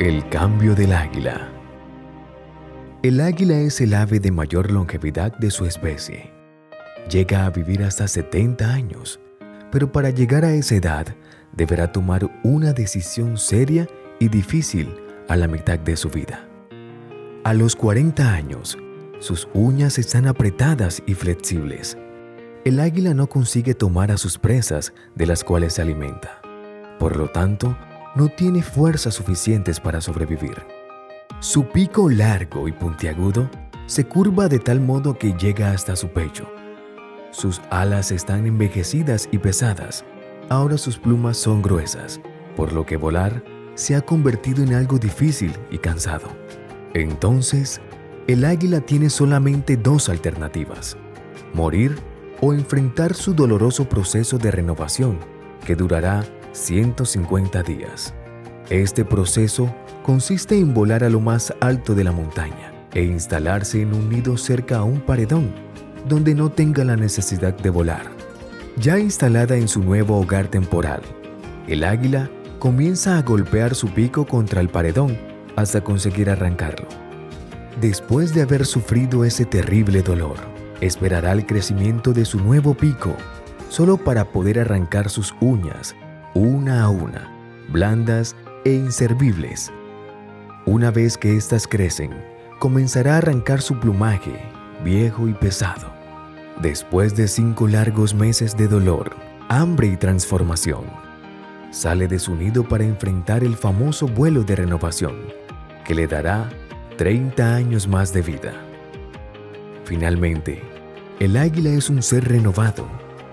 El cambio del águila. El águila es el ave de mayor longevidad de su especie. Llega a vivir hasta 70 años, pero para llegar a esa edad deberá tomar una decisión seria y difícil a la mitad de su vida. A los 40 años, sus uñas están apretadas y flexibles. El águila no consigue tomar a sus presas de las cuales se alimenta. Por lo tanto, no tiene fuerzas suficientes para sobrevivir. Su pico largo y puntiagudo se curva de tal modo que llega hasta su pecho. Sus alas están envejecidas y pesadas. Ahora sus plumas son gruesas, por lo que volar se ha convertido en algo difícil y cansado. Entonces, el águila tiene solamente dos alternativas, morir o enfrentar su doloroso proceso de renovación que durará 150 días. Este proceso consiste en volar a lo más alto de la montaña e instalarse en un nido cerca a un paredón donde no tenga la necesidad de volar. Ya instalada en su nuevo hogar temporal, el águila comienza a golpear su pico contra el paredón hasta conseguir arrancarlo. Después de haber sufrido ese terrible dolor, esperará el crecimiento de su nuevo pico, solo para poder arrancar sus uñas una a una, blandas e inservibles. Una vez que éstas crecen, comenzará a arrancar su plumaje, viejo y pesado. Después de cinco largos meses de dolor, hambre y transformación, sale de su nido para enfrentar el famoso vuelo de renovación, que le dará 30 años más de vida. Finalmente, el águila es un ser renovado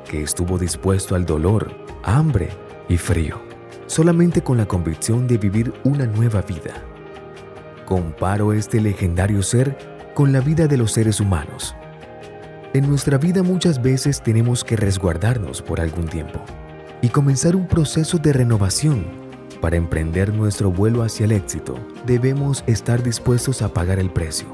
que estuvo dispuesto al dolor, hambre y frío, solamente con la convicción de vivir una nueva vida. Comparo este legendario ser con la vida de los seres humanos. En nuestra vida muchas veces tenemos que resguardarnos por algún tiempo y comenzar un proceso de renovación. Para emprender nuestro vuelo hacia el éxito, debemos estar dispuestos a pagar el precio.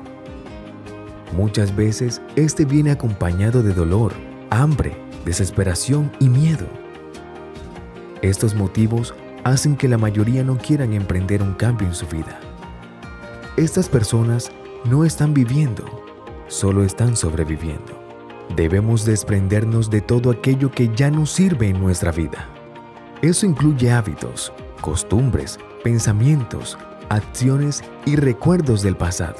Muchas veces este viene acompañado de dolor, hambre, desesperación y miedo. Estos motivos hacen que la mayoría no quieran emprender un cambio en su vida. Estas personas no están viviendo, solo están sobreviviendo. Debemos desprendernos de todo aquello que ya no sirve en nuestra vida. Eso incluye hábitos, costumbres, pensamientos, acciones y recuerdos del pasado.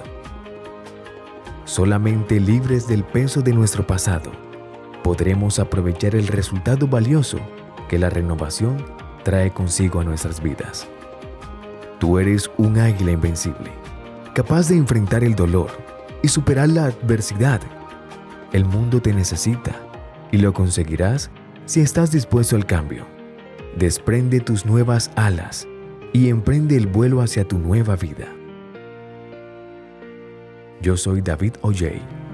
Solamente libres del peso de nuestro pasado, podremos aprovechar el resultado valioso que la renovación trae consigo a nuestras vidas. Tú eres un águila invencible, capaz de enfrentar el dolor y superar la adversidad. El mundo te necesita y lo conseguirás si estás dispuesto al cambio. Desprende tus nuevas alas y emprende el vuelo hacia tu nueva vida. Yo soy David O'Jay